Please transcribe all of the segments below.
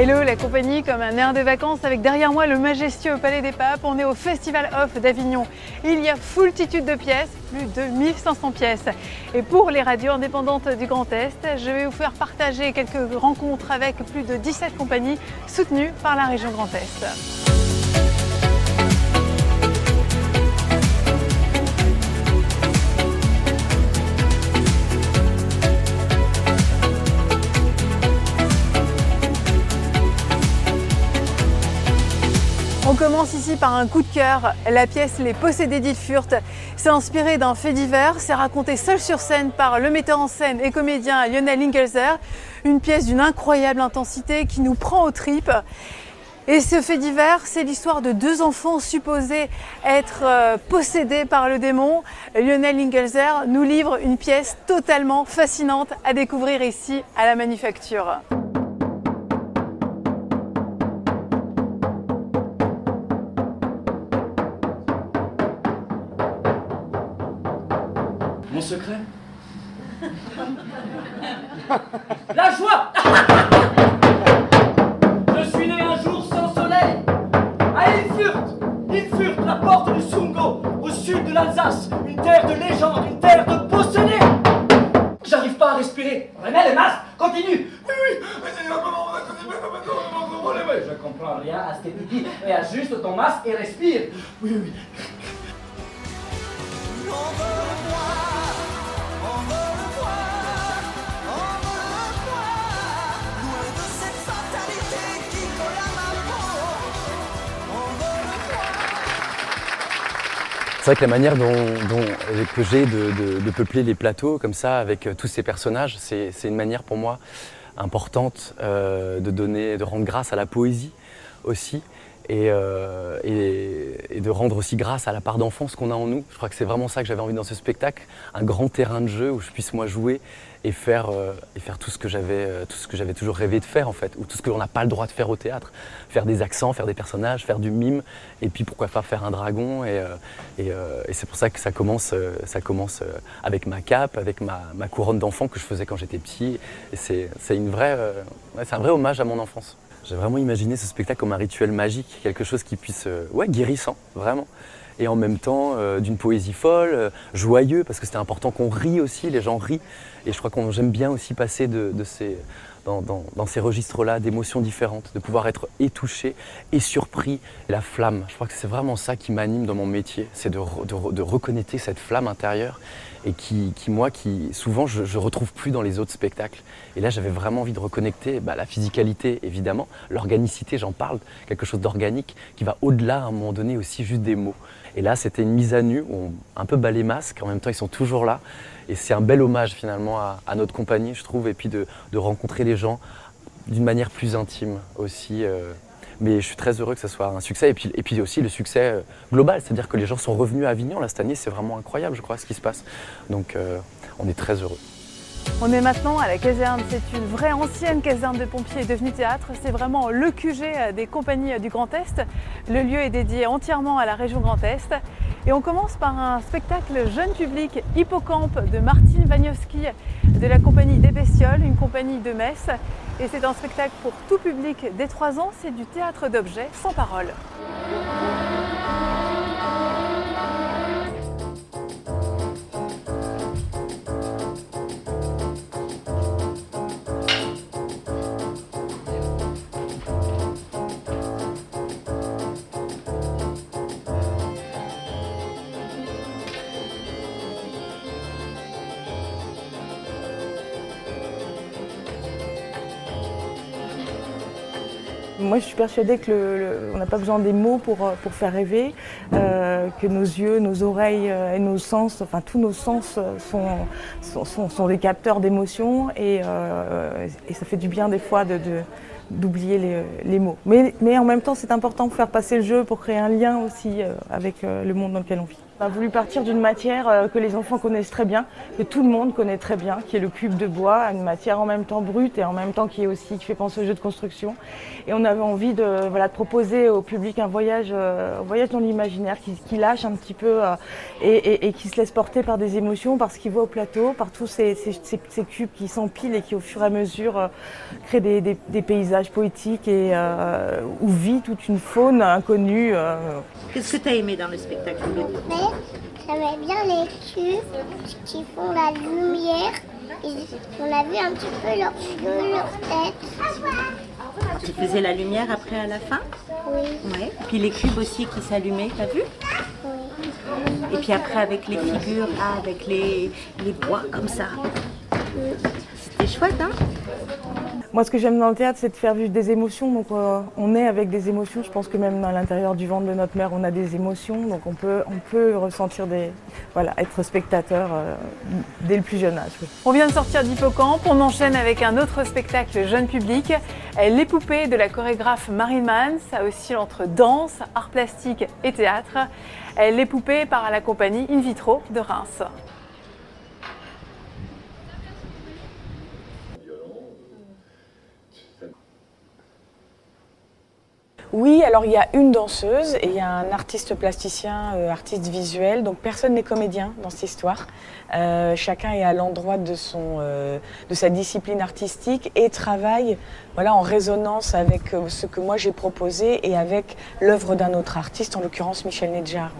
Hello la compagnie comme un air de vacances avec derrière moi le majestueux Palais des Papes. On est au Festival Off d'Avignon. Il y a foultitude de pièces, plus de 1500 pièces. Et pour les radios indépendantes du Grand Est, je vais vous faire partager quelques rencontres avec plus de 17 compagnies soutenues par la région Grand Est. par un coup de cœur, la pièce Les Possédés d'Ilfurt. C'est inspiré d'un fait divers, c'est raconté seul sur scène par le metteur en scène et comédien Lionel Ingelser. Une pièce d'une incroyable intensité qui nous prend aux tripes. Et ce fait divers, c'est l'histoire de deux enfants supposés être euh, possédés par le démon. Lionel Ingelser nous livre une pièce totalement fascinante à découvrir ici à la Manufacture. Secret La joie Je suis né un jour sans soleil. À Ilfurt Ilfurt, la porte du Sungo, au sud de l'Alsace, une terre de légende, une terre de possédés J'arrive pas à respirer. Remets le masque, continue. Oui, oui. Je comprends rien à ce que tu dis, mais ajuste ton masque et respire. Oui, oui. Vrai que la manière dont, que j'ai de, peupler les plateaux comme ça avec euh, tous ces personnages, c'est une manière pour moi importante euh, de donner, de rendre grâce à la poésie aussi. Euh, et, de rendre aussi grâce à la part d'enfance qu'on a en nous. Je crois que c'est vraiment ça que j'avais envie dans ce spectacle, un grand terrain de jeu où je puisse moi jouer et faire, euh, et faire tout ce que j'avais euh, tout ce que j'avais toujours rêvé de faire en fait, ou tout ce que l'on n'a pas le droit de faire au théâtre, faire des accents, faire des personnages, faire du mime, et puis pourquoi pas faire un dragon. Et, c'est pour ça que ça commence, ça commence avec ma cape, avec ma, ma couronne d'enfant que je faisais quand j'étais petit. Et c'est une vraie, c'est un vrai hommage à mon enfance. J'ai vraiment imaginé ce spectacle comme un rituel magique, quelque chose qui puisse, euh, ouais, guérissant, vraiment. Et en même temps, euh, d'une poésie folle, euh, joyeux, parce que c'était important qu'on rie aussi, les gens rient. Et je crois qu'on j'aime bien aussi passer de, ces, dans, ces registres-là d'émotions différentes, de pouvoir être et et surpris. La flamme, je crois que c'est vraiment ça qui m'anime dans mon métier, c'est de, de, reconnecter cette flamme intérieure et qui, moi, qui souvent je, ne retrouve plus dans les autres spectacles. Et là, j'avais vraiment envie de reconnecter bah, la physicalité, évidemment, l'organicité, j'en parle, quelque chose d'organique qui va au-delà à un moment donné aussi juste des mots. Et là, c'était une mise à nu, où on, un peu bas les masques, en même temps, ils sont toujours là. Et c'est un bel hommage finalement à, notre compagnie, je trouve, et puis de, rencontrer les gens d'une manière plus intime aussi. Euh, mais je suis très heureux que ça soit un succès. Et puis, et puis aussi le succès euh, global, c'est-à-dire que les gens sont revenus à Avignon là, cette année. C'est vraiment incroyable, je crois, ce qui se passe. Donc euh, on est très heureux. On est maintenant à la caserne, c'est une vraie ancienne caserne de pompiers devenue théâtre. C'est vraiment le QG euh, des compagnies du Grand Est. Le lieu est dédié entièrement à la région Grand Est. Et on commence par un spectacle jeune public Hippocampe de Martine Wagnowski de la compagnie des Bestioles, une compagnie de Metz. Et c'est un spectacle pour tout public dès 3 ans, c'est du théâtre d'objets sans parole. Moi, je suis persuadée qu'on n'a pas besoin des mots pour, euh, pour faire rêver, euh, que nos yeux, nos oreilles euh, et nos sens, enfin tous nos sens sont, sont, sont, des capteurs d'émotions et, et, ça fait du bien des fois de, d'oublier les, mots. Mais, mais en même temps, c'est important de faire passer le jeu pour créer un lien aussi avec le monde dans lequel on vit. On a voulu partir d'une matière euh, que les enfants connaissent très bien, que tout le monde connaît très bien, qui est le cube de bois, une matière en même temps brute et en même temps qui est aussi qui fait penser au jeu de construction. Et on avait envie de, voilà, proposer au public un voyage, euh, un voyage dans l'imaginaire qui, lâche un petit peu euh, et, qui se laisse porter par des émotions, par ce qu'il voit au plateau, par tous ces, ces, cubes qui s'empilent et qui au fur et à mesure euh, créent des, des, paysages poétiques et où vit toute une faune inconnue. Qu'est-ce que tu as aimé dans le spectacle J'aimais bien les cubes qui font la lumière. Et on a vu un petit peu leurs yeux, leur tête. Tu faisais la lumière après à la fin? Oui. Ouais. Puis les cubes aussi qui s'allumaient, t'as vu? Oui. Et puis après avec les figures, ah, avec les, les bois comme ça. C'était chouette, hein? Moi, ce que j'aime dans le théâtre, c'est de faire vivre des émotions. Donc, euh, on est avec des émotions. Je pense que même à l'intérieur du ventre de notre mère, on a des émotions. Donc, on peut, ressentir des, voilà, être spectateur euh, dès le plus jeune âge. On vient de sortir d'Hippocampe. On enchaîne avec un autre spectacle jeune public. Les poupées de la chorégraphe Marine Mann. Ça oscille entre danse, art plastique et théâtre. Les poupées par la compagnie In Vitro de Reims. Oui, alors il y a une danseuse et il y a un artiste plasticien, euh, artiste visuel. Donc personne n'est comédien dans cette histoire. Euh, chacun est à l'endroit de euh, de sa discipline artistique et travaille, voilà, en résonance avec ce que moi j'ai proposé et avec l'œuvre d'un autre artiste, en l'occurrence Michel Nedjar.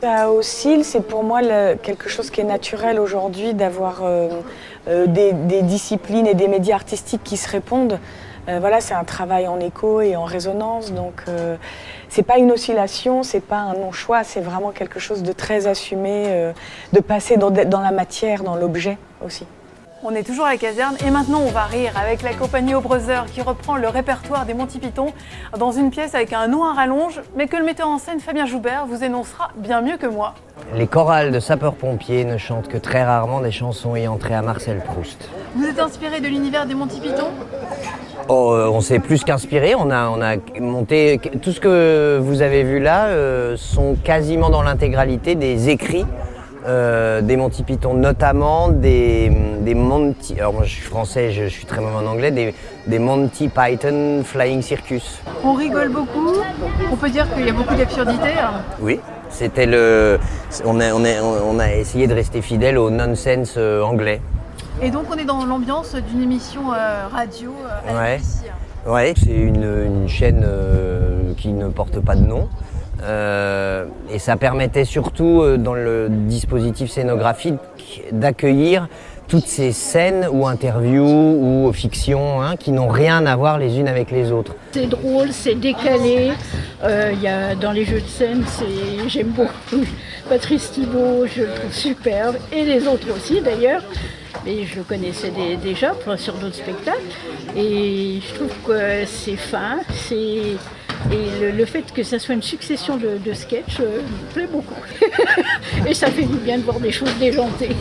Ça oscille, c'est pour moi quelque chose qui est naturel aujourd'hui d'avoir des disciplines et des médias artistiques qui se répondent. Euh, voilà, c'est un travail en écho et en résonance. Donc, euh, c'est pas une oscillation, c'est pas un non-choix, c'est vraiment quelque chose de très assumé, euh, de passer dans, dans la matière, dans l'objet aussi. On est toujours à la caserne et maintenant on va rire avec la compagnie Au Brother qui reprend le répertoire des Monty Python dans une pièce avec un nom à rallonge, mais que le metteur en scène Fabien Joubert vous énoncera bien mieux que moi. Les chorales de sapeurs-pompiers ne chantent que très rarement des chansons ayant trait à Marcel Proust. Vous êtes inspiré de l'univers des Monty Python? Oh, euh, on s'est plus qu'inspiré, on a, on a monté tout ce que vous avez vu là euh, sont quasiment dans l'intégralité des écrits euh, des Monty Python, notamment des, des Monty. Alors moi je suis français, je, je suis très mauvais en anglais, des, des, Monty Python Flying Circus. On rigole beaucoup. On peut dire qu'il y a beaucoup d'absurdités. Hein. Oui. C'était le. On a, on, a, on a essayé de rester fidèle au nonsense euh, anglais. Et donc on est dans l'ambiance d'une émission euh, radio euh, ouais. Ouais, c'est une, une, chaîne euh, qui ne porte pas de nom. Et ça permettait surtout dans le dispositif scénographique d'accueillir toutes ces scènes ou interviews ou fictions hein, qui n'ont rien à voir les unes avec les autres. C'est drôle, c'est décalé. Euh, y a, dans les jeux de scène, j'aime beaucoup Patrice Thibault, je le trouve superbe, et les autres aussi d'ailleurs. Mais je le connaissais déjà sur d'autres spectacles. Et je trouve que c'est fin, et le, fait que ça soit une succession de, de sketchs euh, me plaît beaucoup. et ça fait du bien de voir des choses déjantées.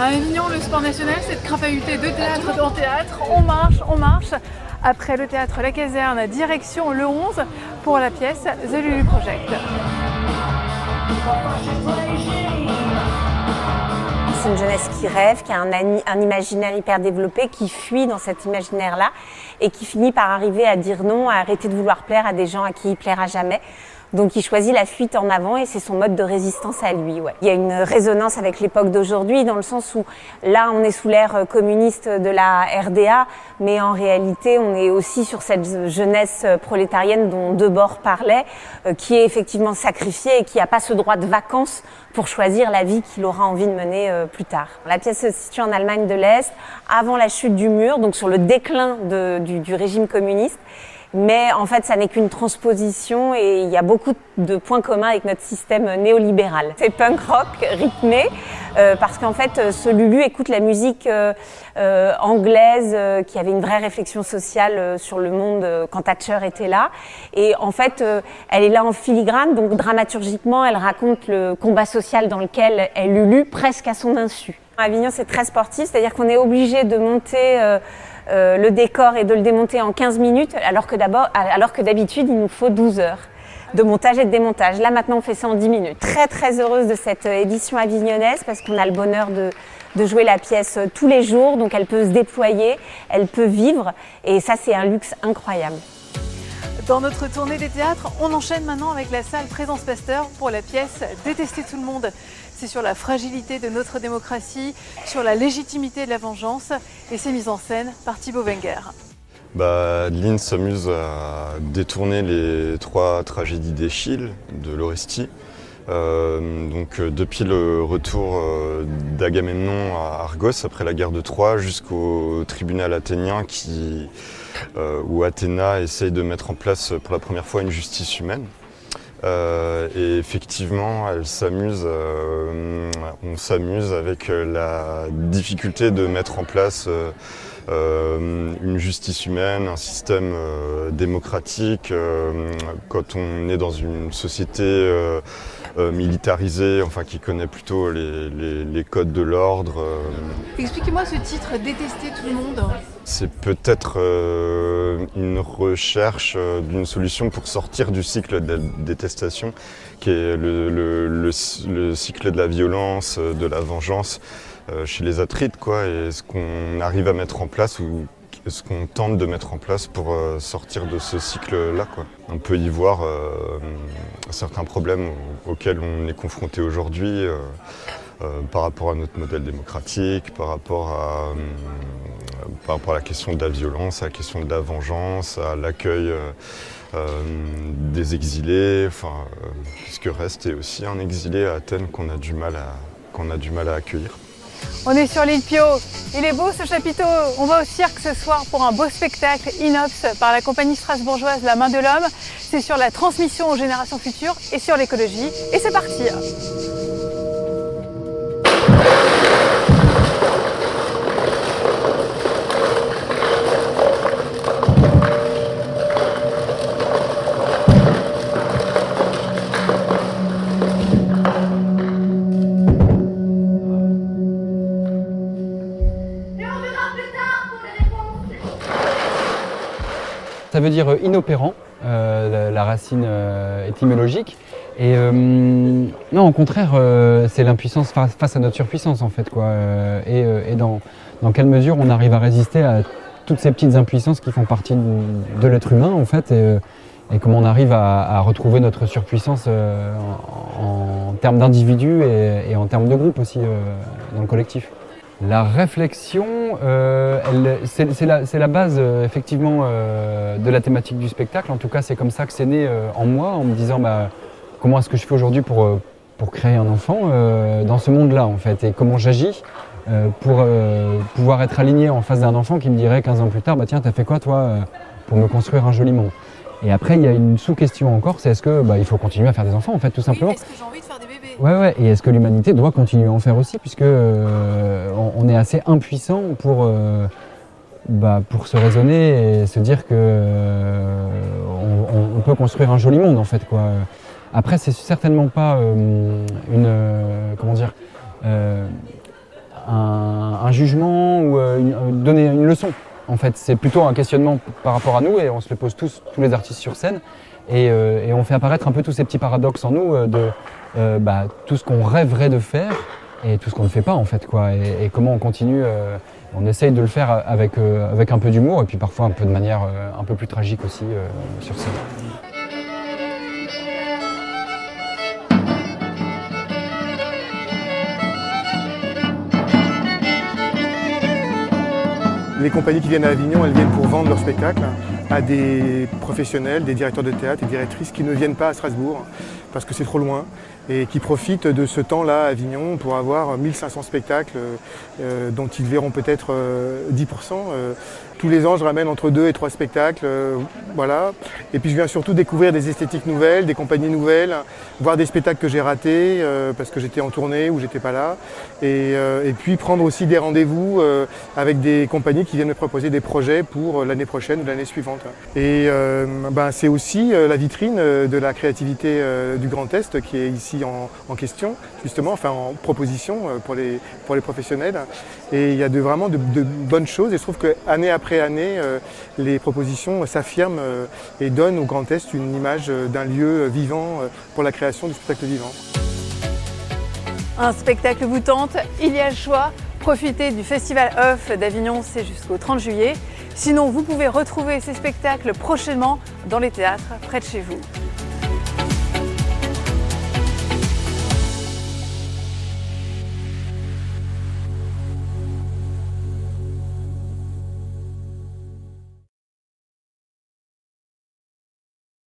À Avignon, le sport national, c'est de de théâtre en théâtre. On marche, on marche. Après le théâtre La Caserne, direction le 11 pour la pièce The Lulu Project. C'est une jeunesse qui rêve, qui a un, imaginaire hyper développé, qui fuit dans cet imaginaire-là et qui finit par arriver à dire non, à arrêter de vouloir plaire à des gens à qui il plaira jamais. Donc il choisit la fuite en avant et c'est son mode de résistance à lui. Ouais. Il y a une résonance avec l'époque d'aujourd'hui dans le sens où là on est sous l'ère communiste de la RDA, mais en réalité on est aussi sur cette jeunesse prolétarienne dont Debord parlait, euh, qui est effectivement sacrifiée et qui n'a pas ce droit de vacances pour choisir la vie qu'il aura envie de mener euh, plus tard. La pièce se situe en Allemagne de l'Est, avant la chute du mur, donc sur le déclin du régime communiste. Mais en fait, ça n'est qu'une transposition et il y a beaucoup de points communs avec notre système néolibéral. C'est punk rock rythmé euh, parce qu'en fait, ce Lulu écoute la musique euh, euh, anglaise euh, qui avait une vraie réflexion sociale euh, sur le monde quand Thatcher était là. Et en fait, elle est là en filigrane, donc dramaturgiquement, elle raconte le combat social dans lequel elle Lulu presque à son insu. Avignon, c'est très sportif, c'est-à-dire qu'on est obligé de monter euh, le décor et de le démonter en 15 minutes, alors que d'habitude, il nous faut 12 heures. de montage et de démontage. Là maintenant on fait ça en 10 minutes. Très très heureuse de cette édition avignonnaise parce qu'on a le bonheur de jouer la pièce tous les jours, donc elle peut se déployer, elle peut vivre et ça c'est un luxe incroyable. Dans notre tournée des théâtres, on enchaîne maintenant avec la salle Présence Pasteur pour la pièce Détester tout le monde. C'est sur la fragilité de notre démocratie, sur la légitimité de la vengeance et c'est mis en scène par Thibaut Wenger. Bah, Lynn s'amuse à détourner les trois tragédies d'Échille de l'Orestie. Euh, donc euh, depuis le retour euh, d'Agamemnon à Argos après la guerre de Troie jusqu'au tribunal athénien qui, où Athéna essaye de mettre en place pour la première fois une justice humaine. et effectivement, elle s'amuse, on s'amuse avec la difficulté de mettre en place une justice humaine, un système démocratique. quand on est dans une société euh, militarisé, enfin qui connaît plutôt les, codes de l'ordre. Euh. Expliquez-moi ce titre, Détester tout le monde. C'est peut-être euh, une recherche d'une solution pour sortir du cycle de la détestation, qui est le, cycle de la violence, de la vengeance chez les atrides, quoi, et ce qu'on arrive à mettre en place ou ce qu'on tente de mettre en place pour euh, sortir de ce cycle-là. On peut y voir euh, certains problèmes auxquels on est confronté aujourd'hui euh, par rapport à notre modèle démocratique, par rapport à, par rapport à la question de la violence, à la question de la vengeance, à l'accueil des exilés, enfin, puisque reste est aussi un exilé à Athènes qu'on a du mal à, qu'on a du mal à accueillir. On est sur l'île Pio. Il est beau ce chapiteau. On va au cirque ce soir pour un beau spectacle Inops par la compagnie strasbourgeoise La Main de l'Homme. C'est sur la transmission aux générations futures et sur l'écologie. Et c'est parti Ça veut dire euh, inopérant, euh, la, racine euh, étymologique. Et non, au contraire, c'est l'impuissance face, à notre surpuissance en fait. Quoi. et, dans, quelle mesure on arrive à résister à toutes ces petites impuissances qui font partie de, l'être humain en fait. Et, comment on arrive à, retrouver notre surpuissance en, termes d'individus et, en termes de groupe aussi dans le collectif. La réflexion, euh, c'est la, base euh, effectivement euh, de la thématique du spectacle. En tout cas, c'est comme ça que c'est né en moi, en me disant bah, comment est-ce que je fais aujourd'hui pour, pour créer un enfant dans ce monde-là en fait, et comment j'agis pour pouvoir être aligné en face d'un enfant qui me dirait 15 ans plus tard, bah tiens, t'as fait quoi toi pour me construire un joli monde et après, il y a une sous-question encore, c'est est-ce que bah, il faut continuer à faire des enfants, en fait, tout simplement. est-ce que j'ai envie de faire des bébés? Ouais, ouais. Et est-ce que l'humanité doit continuer à en faire aussi, puisque euh, on, est assez impuissant pour, euh, bah, pour se raisonner et se dire que euh, on, peut construire un joli monde, en fait, quoi. Après, c'est certainement pas une, comment dire, un, jugement ou donner une leçon. En fait, c'est plutôt un questionnement par rapport à nous et on se le pose tous, tous les artistes sur scène. Et, euh, on fait apparaître un peu tous ces petits paradoxes en nous euh, de euh, bah, tout ce qu'on rêverait de faire et tout ce qu'on ne fait pas en fait. Quoi, et, comment on continue, on essaye de le faire avec, avec un peu d'humour et puis parfois un peu de manière un peu plus tragique aussi sur scène. Les compagnies qui viennent à Avignon, elles viennent pour vendre leur spectacle à des professionnels, des directeurs de théâtre et directrices qui ne viennent pas à Strasbourg parce que c'est trop loin et qui profitent de ce temps-là à Avignon pour avoir 1500 spectacles euh, dont ils verront peut-être 10%. Euh, tous les ans, je ramène entre deux et trois spectacles, euh, voilà. Et puis je viens surtout découvrir des esthétiques nouvelles, des compagnies nouvelles, voir des spectacles que j'ai ratés parce que j'étais en tournée ou j'étais pas là. Et, puis prendre aussi des rendez-vous avec des compagnies qui viennent me proposer des projets pour l'année prochaine ou l'année suivante. Et ben, c'est aussi la vitrine de la créativité du Grand Est qui est ici en, question, justement, enfin en proposition pour les, pour les professionnels. Et il y a de, vraiment de, bonnes choses. Et je trouve qu'année après année, les propositions s'affirment et donnent au Grand Est une image d'un lieu vivant pour la création du spectacle vivant. Un spectacle vous tente Il y a le choix. Profitez du Festival Off d'Avignon, c'est jusqu'au 30 juillet. Sinon, vous pouvez retrouver ces spectacles prochainement dans les théâtres près de chez vous.